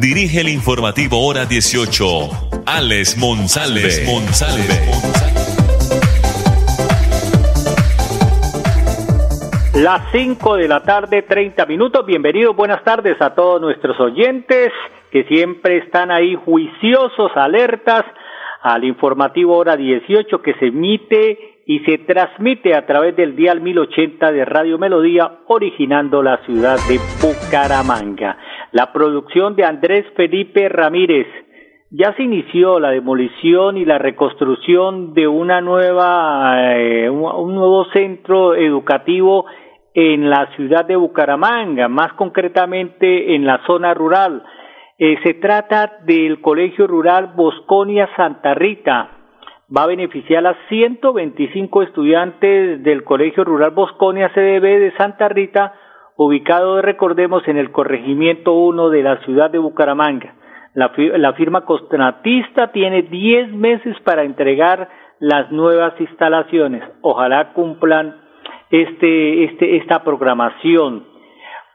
dirige el informativo Hora 18, Alex. Monsalve. Las 5 de la tarde, 30 minutos. Bienvenidos, buenas tardes a todos nuestros oyentes que siempre están ahí juiciosos, alertas al informativo hora 18 que se emite y se transmite a través del dial 1080 de Radio Melodía, originando la ciudad de Bucaramanga. La producción de Andrés Felipe Ramírez. Ya se inició la demolición y la reconstrucción de una nueva, eh, un nuevo centro educativo en la ciudad de Bucaramanga, más concretamente en la zona rural. Eh, se trata del Colegio Rural Bosconia Santa Rita. Va a beneficiar a 125 estudiantes del Colegio Rural Bosconia CDB de Santa Rita, ubicado, recordemos, en el corregimiento 1 de la ciudad de Bucaramanga. La, la firma contratista tiene 10 meses para entregar las nuevas instalaciones. Ojalá cumplan este, este, esta programación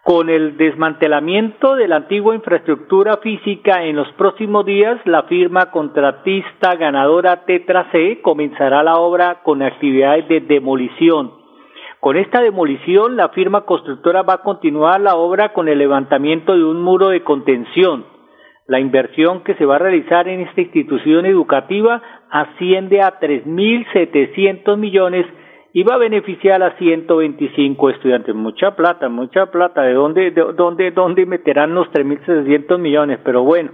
con el desmantelamiento de la antigua infraestructura física en los próximos días, la firma contratista ganadora Tetra C comenzará la obra con actividades de demolición. Con esta demolición, la firma constructora va a continuar la obra con el levantamiento de un muro de contención. La inversión que se va a realizar en esta institución educativa asciende a 3.700 millones y va a beneficiar a 125 estudiantes. Mucha plata, mucha plata. ¿De dónde, de dónde, dónde meterán los 3.700 millones? Pero bueno,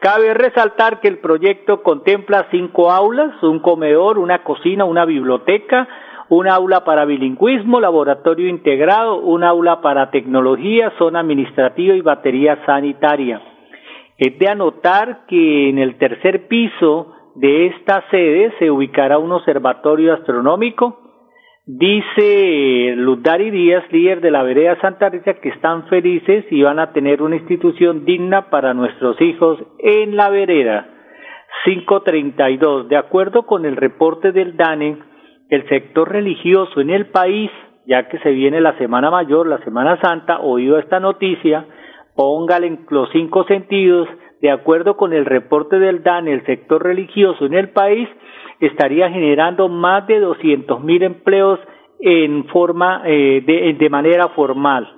cabe resaltar que el proyecto contempla cinco aulas, un comedor, una cocina, una biblioteca, un aula para bilingüismo, laboratorio integrado, un aula para tecnología, zona administrativa y batería sanitaria. Es de anotar que en el tercer piso de esta sede se ubicará un observatorio astronómico, Dice Ludari Díaz, líder de la vereda Santa Rita, que están felices y van a tener una institución digna para nuestros hijos en la vereda. 532. De acuerdo con el reporte del DANE, el sector religioso en el país, ya que se viene la Semana Mayor, la Semana Santa, oído esta noticia, póngale en los cinco sentidos, de acuerdo con el reporte del DANE, el sector religioso en el país estaría generando más de 200 mil empleos en forma eh, de, manera formal.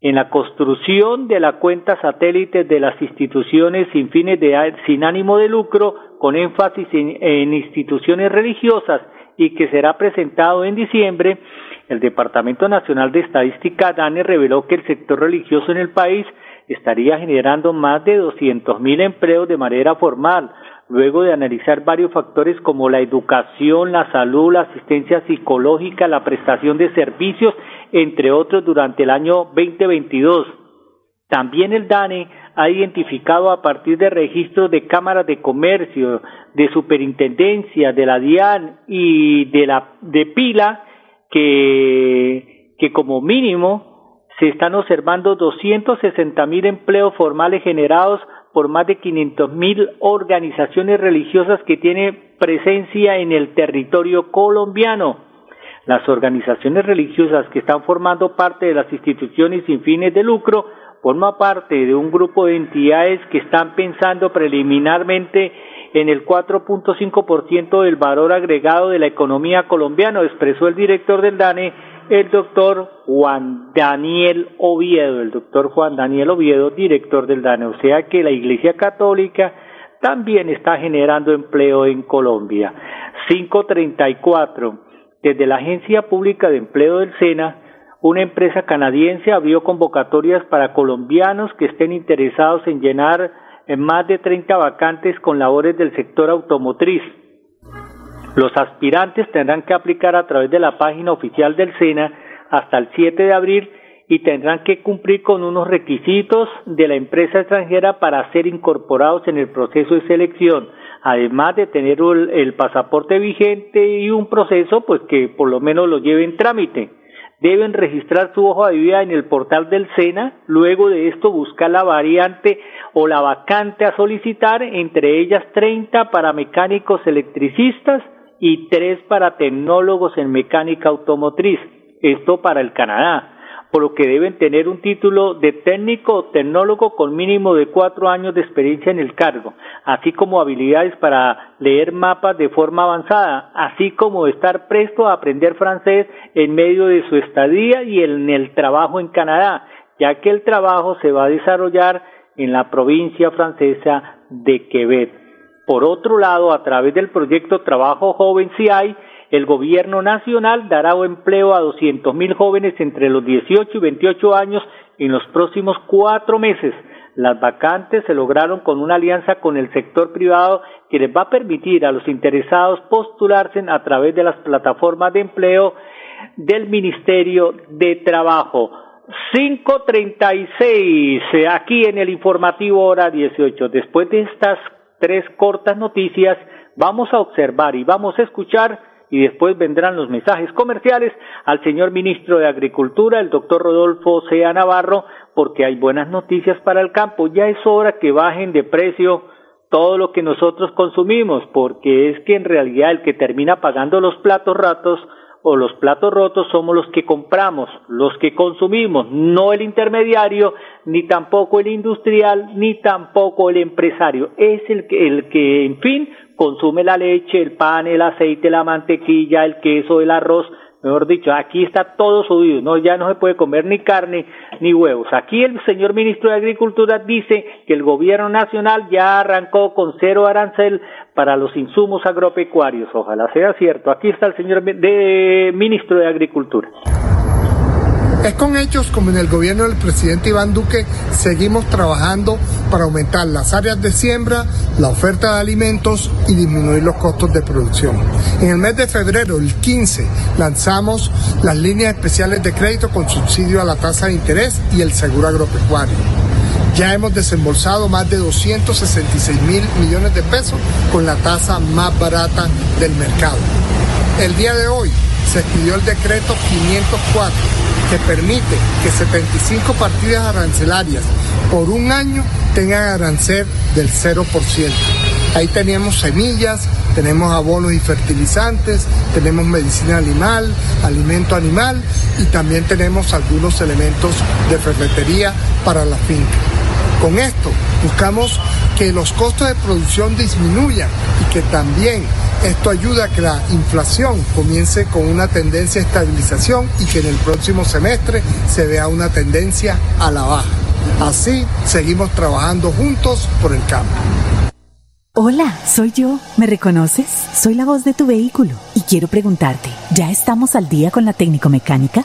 En la construcción de la cuenta satélite de las instituciones sin fines de sin ánimo de lucro con énfasis en, instituciones religiosas y que será presentado en diciembre, el Departamento Nacional de Estadística DANE reveló que el sector religioso en el país estaría generando más de 200 mil empleos de manera formal, luego de analizar varios factores como la educación, la salud, la asistencia psicológica, la prestación de servicios, entre otros, durante el año 2022. También el DANE ha identificado a partir de registros de cámaras de comercio, de superintendencia, de la DIAN y de la de Pila que, que como mínimo se están observando 260 mil empleos formales generados por más de 500 mil organizaciones religiosas que tienen presencia en el territorio colombiano. Las organizaciones religiosas que están formando parte de las instituciones sin fines de lucro forman parte de un grupo de entidades que están pensando preliminarmente en el 4.5% del valor agregado de la economía colombiana, expresó el director del DANE, el doctor Juan Daniel Oviedo, el doctor Juan Daniel Oviedo, director del DANE. O sea que la Iglesia Católica también está generando empleo en Colombia. 534. Desde la Agencia Pública de Empleo del SENA, una empresa canadiense abrió convocatorias para colombianos que estén interesados en llenar en más de 30 vacantes con labores del sector automotriz. Los aspirantes tendrán que aplicar a través de la página oficial del SENA hasta el 7 de abril y tendrán que cumplir con unos requisitos de la empresa extranjera para ser incorporados en el proceso de selección, además de tener el pasaporte vigente y un proceso pues que por lo menos lo lleve en trámite. Deben registrar su hoja de vida en el portal del SENA, luego de esto buscar la variante o la vacante a solicitar, entre ellas 30 para mecánicos electricistas y 3 para tecnólogos en mecánica automotriz, esto para el Canadá por lo que deben tener un título de técnico o tecnólogo con mínimo de cuatro años de experiencia en el cargo, así como habilidades para leer mapas de forma avanzada, así como estar presto a aprender francés en medio de su estadía y en el trabajo en Canadá, ya que el trabajo se va a desarrollar en la provincia francesa de Quebec. Por otro lado, a través del proyecto Trabajo Joven CI, el gobierno nacional dará empleo a 200 mil jóvenes entre los 18 y 28 años en los próximos cuatro meses. Las vacantes se lograron con una alianza con el sector privado que les va a permitir a los interesados postularse a través de las plataformas de empleo del Ministerio de Trabajo. 536 aquí en el informativo hora 18. Después de estas tres cortas noticias, vamos a observar y vamos a escuchar y después vendrán los mensajes comerciales al señor ministro de Agricultura, el doctor Rodolfo Sea Navarro, porque hay buenas noticias para el campo. Ya es hora que bajen de precio todo lo que nosotros consumimos, porque es que en realidad el que termina pagando los platos ratos o los platos rotos somos los que compramos, los que consumimos, no el intermediario, ni tampoco el industrial, ni tampoco el empresario. Es el que, el que en fin, consume la leche, el pan, el aceite, la mantequilla, el queso, el arroz, mejor dicho, aquí está todo subido, no ya no se puede comer ni carne ni huevos. Aquí el señor ministro de Agricultura dice que el gobierno nacional ya arrancó con cero arancel para los insumos agropecuarios. Ojalá sea cierto. Aquí está el señor de, ministro de Agricultura. Es con hechos como en el gobierno del presidente Iván Duque seguimos trabajando para aumentar las áreas de siembra, la oferta de alimentos y disminuir los costos de producción. En el mes de febrero, el 15, lanzamos las líneas especiales de crédito con subsidio a la tasa de interés y el seguro agropecuario. Ya hemos desembolsado más de 266 mil millones de pesos con la tasa más barata del mercado. El día de hoy se expidió el decreto 504 que permite que 75 partidas arancelarias por un año tengan arancel del 0%. Ahí teníamos semillas, tenemos abonos y fertilizantes, tenemos medicina animal, alimento animal y también tenemos algunos elementos de ferretería para la finca. Con esto buscamos que los costos de producción disminuyan y que también esto ayuda a que la inflación comience con una tendencia de estabilización y que en el próximo semestre se vea una tendencia a la baja. Así seguimos trabajando juntos por el cambio. Hola, soy yo. ¿Me reconoces? Soy la voz de tu vehículo y quiero preguntarte, ¿ya estamos al día con la técnico mecánica?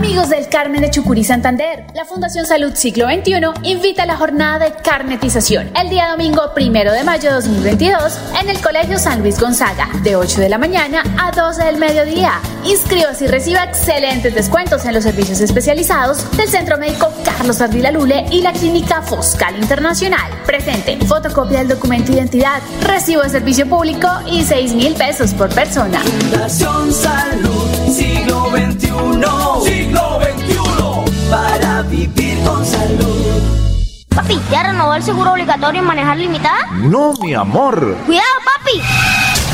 Amigos del Carmen de Chucurí Santander, la Fundación Salud Siglo XXI invita a la jornada de carnetización el día domingo primero de mayo de 2022 en el Colegio San Luis Gonzaga, de 8 de la mañana a 12 del mediodía. Inscríbase y reciba excelentes descuentos en los servicios especializados del Centro Médico Carlos Ardila Lule y la Clínica Foscal Internacional. Presente, fotocopia del documento de identidad, recibo de servicio público y 6 mil pesos por persona. Fundación Salud Siglo XXI siglo XXI para vivir con salud. Papi, ¿ya renovó el seguro obligatorio en manejar limitada? No, mi amor. Cuidado, papi.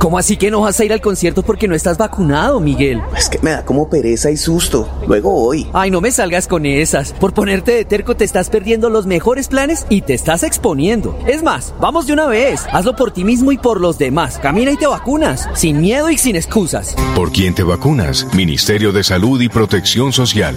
¿Cómo así que no vas a ir al concierto porque no estás vacunado, Miguel? Es que me da como pereza y susto. Luego voy. Ay, no me salgas con esas. Por ponerte de terco te estás perdiendo los mejores planes y te estás exponiendo. Es más, vamos de una vez. Hazlo por ti mismo y por los demás. Camina y te vacunas. Sin miedo y sin excusas. ¿Por quién te vacunas? Ministerio de Salud y Protección Social.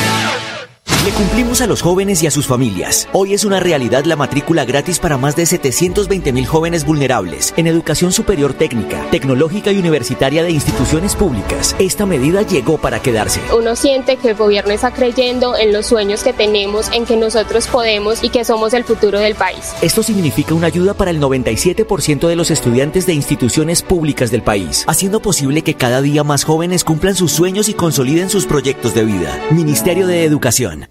Le cumplimos a los jóvenes y a sus familias. Hoy es una realidad la matrícula gratis para más de 720 mil jóvenes vulnerables en educación superior técnica, tecnológica y universitaria de instituciones públicas. Esta medida llegó para quedarse. Uno siente que el gobierno está creyendo en los sueños que tenemos, en que nosotros podemos y que somos el futuro del país. Esto significa una ayuda para el 97% de los estudiantes de instituciones públicas del país, haciendo posible que cada día más jóvenes cumplan sus sueños y consoliden sus proyectos de vida. Ministerio de Educación.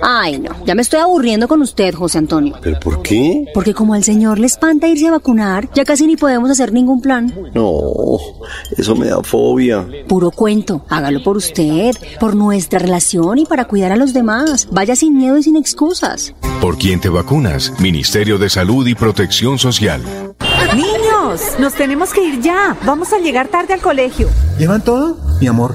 Ay, no, ya me estoy aburriendo con usted, José Antonio. ¿Pero por qué? Porque como al señor le espanta irse a vacunar, ya casi ni podemos hacer ningún plan. No, eso me da fobia. Puro cuento, hágalo por usted, por nuestra relación y para cuidar a los demás. Vaya sin miedo y sin excusas. ¿Por quién te vacunas? Ministerio de Salud y Protección Social. Niños, nos tenemos que ir ya. Vamos a llegar tarde al colegio. ¿Llevan todo? Mi amor,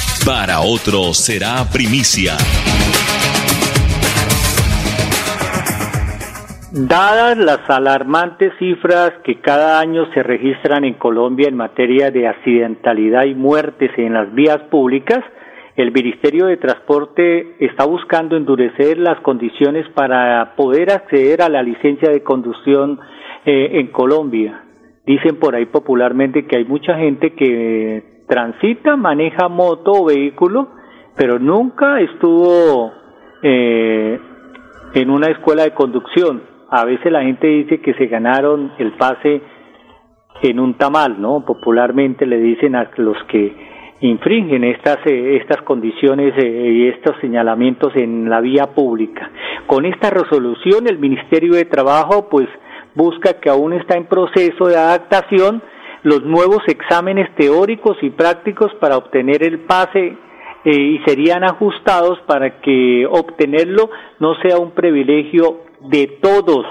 para otros será primicia. Dadas las alarmantes cifras que cada año se registran en Colombia en materia de accidentalidad y muertes en las vías públicas, el Ministerio de Transporte está buscando endurecer las condiciones para poder acceder a la licencia de conducción eh, en Colombia. Dicen por ahí popularmente que hay mucha gente que transita, maneja moto o vehículo, pero nunca estuvo eh, en una escuela de conducción. A veces la gente dice que se ganaron el pase en un tamal, ¿no? Popularmente le dicen a los que infringen estas eh, estas condiciones eh, y estos señalamientos en la vía pública. Con esta resolución el Ministerio de Trabajo pues busca que aún está en proceso de adaptación los nuevos exámenes teóricos y prácticos para obtener el pase eh, y serían ajustados para que obtenerlo no sea un privilegio de todos,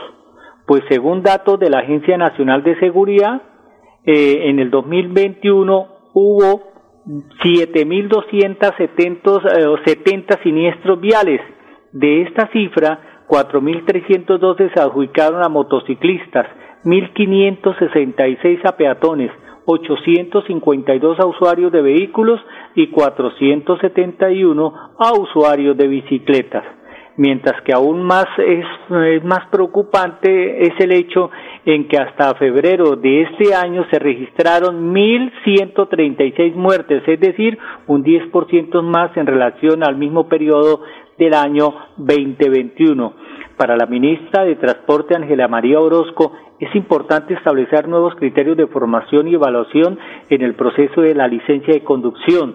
pues según datos de la Agencia Nacional de Seguridad, eh, en el 2021 hubo 7.270 70 siniestros viales. De esta cifra, 4.312 se adjudicaron a motociclistas, 1.566 a peatones, 852 a usuarios de vehículos y 471 a usuarios de bicicletas. Mientras que aún más es, es más preocupante es el hecho en que hasta febrero de este año se registraron 1.136 muertes, es decir, un 10% más en relación al mismo periodo del año 2021. Para la ministra de Transporte, Ángela María Orozco, es importante establecer nuevos criterios de formación y evaluación en el proceso de la licencia de conducción.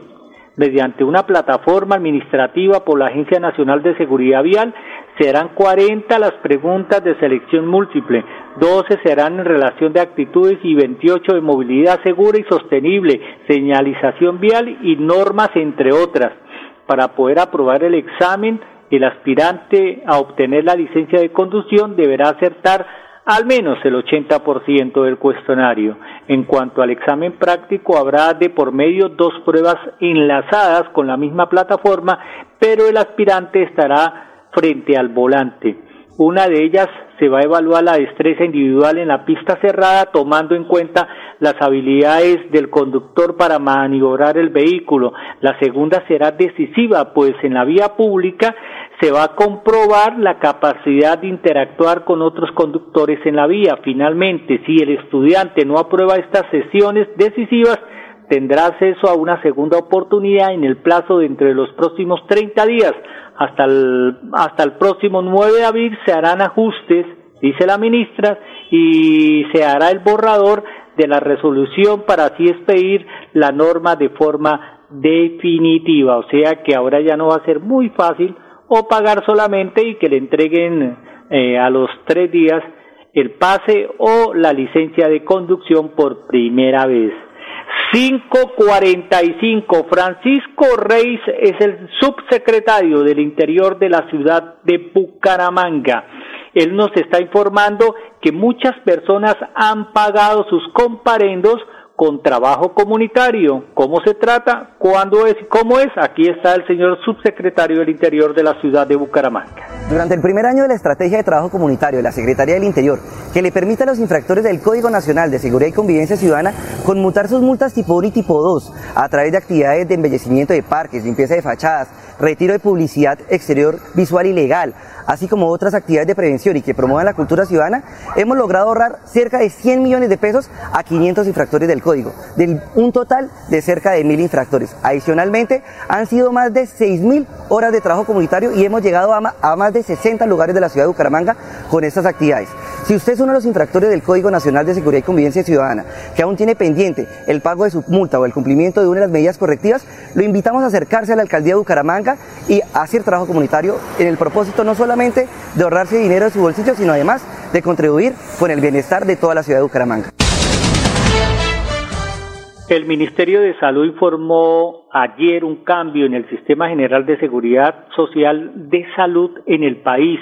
Mediante una plataforma administrativa por la Agencia Nacional de Seguridad Vial, serán 40 las preguntas de selección múltiple, 12 serán en relación de actitudes y 28 de movilidad segura y sostenible, señalización vial y normas, entre otras. Para poder aprobar el examen, el aspirante a obtener la licencia de conducción deberá acertar al menos el 80% del cuestionario. En cuanto al examen práctico, habrá de por medio dos pruebas enlazadas con la misma plataforma, pero el aspirante estará frente al volante. Una de ellas se va a evaluar la destreza individual en la pista cerrada tomando en cuenta las habilidades del conductor para maniobrar el vehículo. La segunda será decisiva, pues en la vía pública se va a comprobar la capacidad de interactuar con otros conductores en la vía. Finalmente, si el estudiante no aprueba estas sesiones decisivas, tendrá acceso a una segunda oportunidad en el plazo de entre los próximos 30 días hasta el, hasta el próximo 9 de abril se harán ajustes, dice la ministra, y se hará el borrador de la resolución para así expedir la norma de forma definitiva. O sea que ahora ya no va a ser muy fácil o pagar solamente y que le entreguen eh, a los tres días el pase o la licencia de conducción por primera vez. 545. Francisco Reis es el subsecretario del Interior de la ciudad de Bucaramanga. Él nos está informando que muchas personas han pagado sus comparendos con trabajo comunitario. ¿Cómo se trata? ¿Cuándo es? ¿Cómo es? Aquí está el señor subsecretario del Interior de la ciudad de Bucaramanga. Durante el primer año de la estrategia de trabajo comunitario de la Secretaría del Interior, que le permite a los infractores del Código Nacional de Seguridad y Convivencia Ciudadana conmutar sus multas tipo 1 y tipo 2 a través de actividades de embellecimiento de parques, limpieza de fachadas, retiro de publicidad exterior visual y legal, así como otras actividades de prevención y que promuevan la cultura ciudadana, hemos logrado ahorrar cerca de 100 millones de pesos a 500 infractores del código, de un total de cerca de 1.000 infractores. Adicionalmente, han sido más de 6.000 horas de trabajo comunitario y hemos llegado a, más de 60 lugares de la ciudad de Bucaramanga con estas actividades. Si usted es uno de los infractores del Código Nacional de Seguridad y Convivencia Ciudadana, que aún tiene pendiente el pago de su multa o el cumplimiento de una de las medidas correctivas, lo invitamos a acercarse a la alcaldía de Bucaramanga y a hacer trabajo comunitario en el propósito no de ahorrarse dinero de su bolsillo, sino además de contribuir con el bienestar de toda la ciudad de Bucaramanga. El Ministerio de Salud informó ayer un cambio en el Sistema General de Seguridad Social de Salud en el país.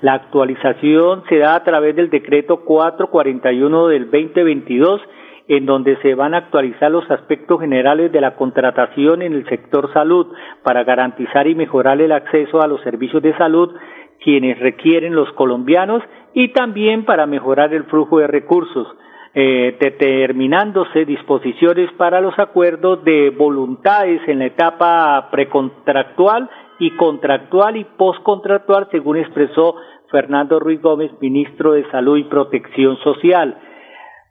La actualización se da a través del decreto 441 del 2022 en donde se van a actualizar los aspectos generales de la contratación en el sector salud para garantizar y mejorar el acceso a los servicios de salud quienes requieren los colombianos y también para mejorar el flujo de recursos, eh, determinándose disposiciones para los acuerdos de voluntades en la etapa precontractual y contractual y postcontractual, según expresó Fernando Ruiz Gómez, ministro de Salud y Protección Social.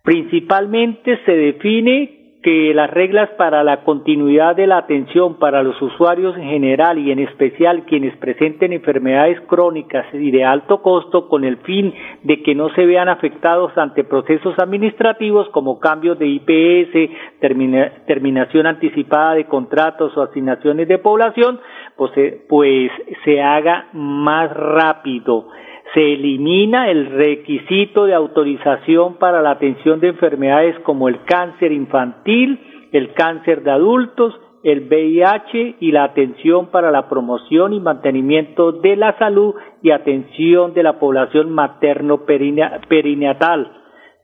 Principalmente se define que las reglas para la continuidad de la atención para los usuarios en general y en especial quienes presenten enfermedades crónicas y de alto costo con el fin de que no se vean afectados ante procesos administrativos como cambios de IPS, terminación anticipada de contratos o asignaciones de población, pues, pues se haga más rápido se elimina el requisito de autorización para la atención de enfermedades como el cáncer infantil, el cáncer de adultos, el VIH y la atención para la promoción y mantenimiento de la salud y atención de la población materno perinatal.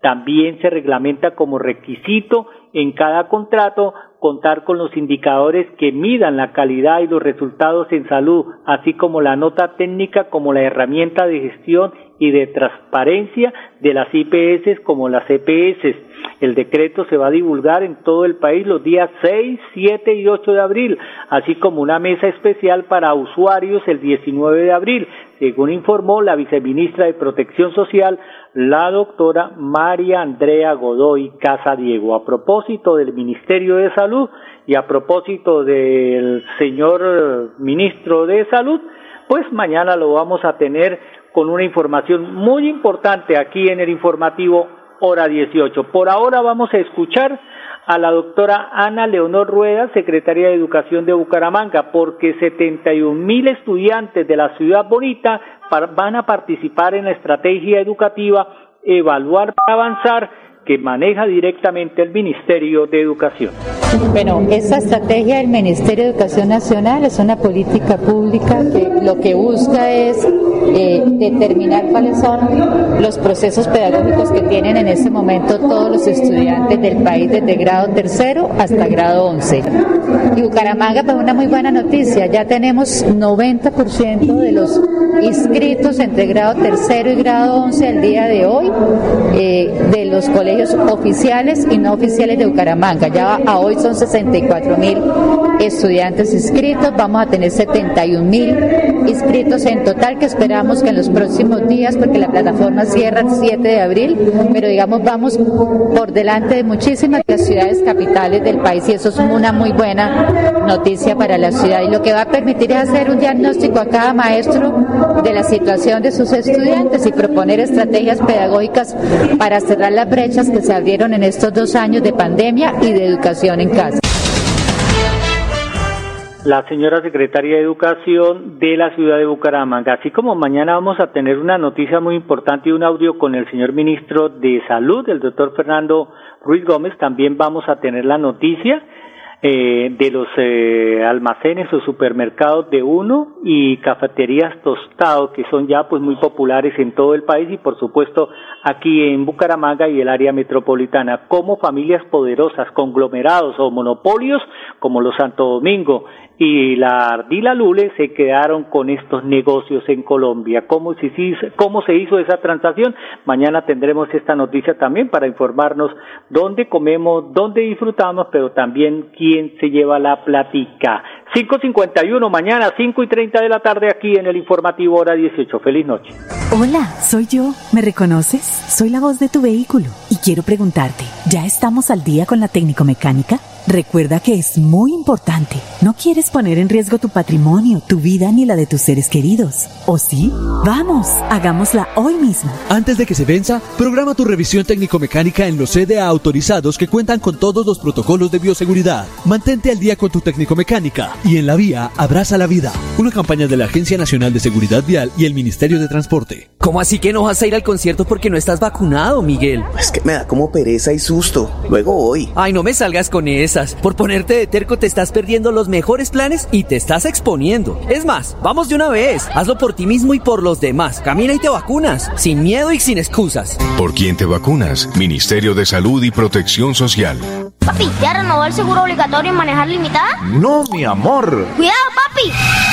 También se reglamenta como requisito en cada contrato contar con los indicadores que midan la calidad y los resultados en salud, así como la nota técnica como la herramienta de gestión y de transparencia de las IPS como las EPS. El decreto se va a divulgar en todo el país los días 6, 7 y 8 de abril, así como una mesa especial para usuarios el 19 de abril, según informó la viceministra de Protección Social, la doctora María Andrea Godoy Casadiego. A propósito del Ministerio de Salud y a propósito del señor ministro de Salud, pues mañana lo vamos a tener con una información muy importante aquí en el informativo hora 18. Por ahora vamos a escuchar a la doctora Ana Leonor Rueda, secretaria de Educación de Bucaramanga, porque 71 mil estudiantes de la ciudad bonita van a participar en la estrategia educativa Evaluar para Avanzar que maneja directamente el Ministerio de Educación. Bueno, esa estrategia del Ministerio de Educación Nacional es una política pública que lo que busca es eh, determinar cuáles son los procesos pedagógicos que tienen en este momento todos los estudiantes del país desde grado tercero hasta grado once. Y Bucaramanga, pues una muy buena noticia, ya tenemos 90% de los inscritos entre grado tercero y grado once al día de hoy eh, de los colegios oficiales y no oficiales de Bucaramanga. Ya a hoy son 64 mil estudiantes inscritos, vamos a tener 71 mil inscritos en total que esperamos que en los próximos días, porque la plataforma cierra el 7 de abril, pero digamos vamos por delante de muchísimas de las ciudades capitales del país y eso es una muy buena noticia para la ciudad y lo que va a permitir es hacer un diagnóstico a cada maestro de la situación de sus estudiantes y proponer estrategias pedagógicas para cerrar las brechas que se abrieron en estos dos años de pandemia y de educación en casa. La señora secretaria de Educación de la ciudad de Bucaramanga. Así como mañana vamos a tener una noticia muy importante y un audio con el señor ministro de Salud, el doctor Fernando Ruiz Gómez, también vamos a tener la noticia eh, de los eh, almacenes o supermercados de uno y cafeterías tostado que son ya pues muy populares en todo el país y por supuesto aquí en Bucaramanga y el área metropolitana como familias poderosas, conglomerados o monopolios como los Santo Domingo y la Ardila Lule se quedaron con estos negocios en Colombia. ¿Cómo se, ¿Cómo se hizo esa transacción? Mañana tendremos esta noticia también para informarnos dónde comemos, dónde disfrutamos, pero también quién se lleva la platica. 5.51 mañana, 5 y 30 de la tarde aquí en el informativo hora 18. Feliz noche. Hola, soy yo. ¿Me reconoces? Soy la voz de tu vehículo y quiero preguntarte, ¿ya estamos al día con la técnico mecánica? Recuerda que es muy importante. No quieres poner en riesgo tu patrimonio, tu vida ni la de tus seres queridos. ¿O sí? Vamos, hagámosla hoy mismo. Antes de que se venza, programa tu revisión técnico-mecánica en los CDA autorizados que cuentan con todos los protocolos de bioseguridad. Mantente al día con tu técnico-mecánica y en la vía abraza la vida. Una campaña de la Agencia Nacional de Seguridad Vial y el Ministerio de Transporte. ¿Cómo así que no vas a ir al concierto porque no estás vacunado, Miguel? Es que me da como pereza y susto. Luego voy. Ay, no me salgas con eso. Por ponerte de terco te estás perdiendo los mejores planes y te estás exponiendo. Es más, vamos de una vez. Hazlo por ti mismo y por los demás. Camina y te vacunas. Sin miedo y sin excusas. ¿Por quién te vacunas? Ministerio de Salud y Protección Social. Papi, ¿ya renovó el seguro obligatorio en manejar limitada? No, mi amor. Cuidado, papi.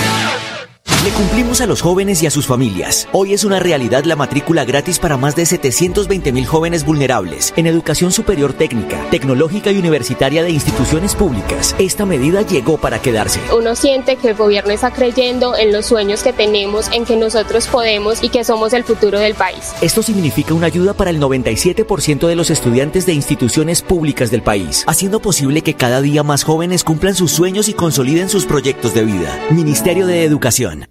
Le cumplimos a los jóvenes y a sus familias. Hoy es una realidad la matrícula gratis para más de 720 mil jóvenes vulnerables en educación superior técnica, tecnológica y universitaria de instituciones públicas. Esta medida llegó para quedarse. Uno siente que el gobierno está creyendo en los sueños que tenemos, en que nosotros podemos y que somos el futuro del país. Esto significa una ayuda para el 97% de los estudiantes de instituciones públicas del país, haciendo posible que cada día más jóvenes cumplan sus sueños y consoliden sus proyectos de vida. Ministerio de Educación.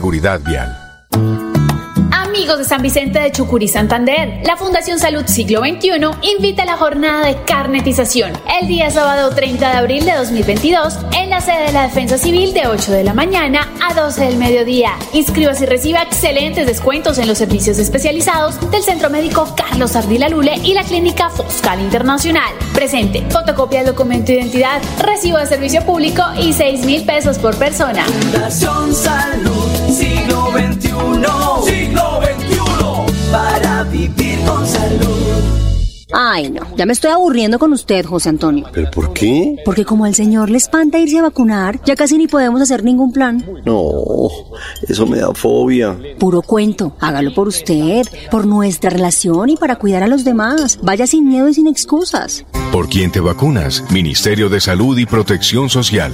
Vial. Amigos de San Vicente de Chucurí, Santander, la Fundación Salud Siglo XXI invita a la jornada de carnetización el día sábado 30 de abril de 2022 en la sede de la Defensa Civil de 8 de la mañana a 12 del mediodía. Inscríbase y reciba excelentes descuentos en los servicios especializados del Centro Médico Carlos Ardila Lule y la Clínica Foscal Internacional. Presente, fotocopia del documento de identidad, recibo de servicio público y 6 mil pesos por persona. Fundación Salud XXI. Siglo XXI. Para vivir con salud. Ay, no, ya me estoy aburriendo con usted, José Antonio. ¿Pero por qué? Porque como al señor le espanta irse a vacunar, ya casi ni podemos hacer ningún plan. No, eso me da fobia. Puro cuento, hágalo por usted, por nuestra relación y para cuidar a los demás. Vaya sin miedo y sin excusas. ¿Por quién te vacunas? Ministerio de Salud y Protección Social.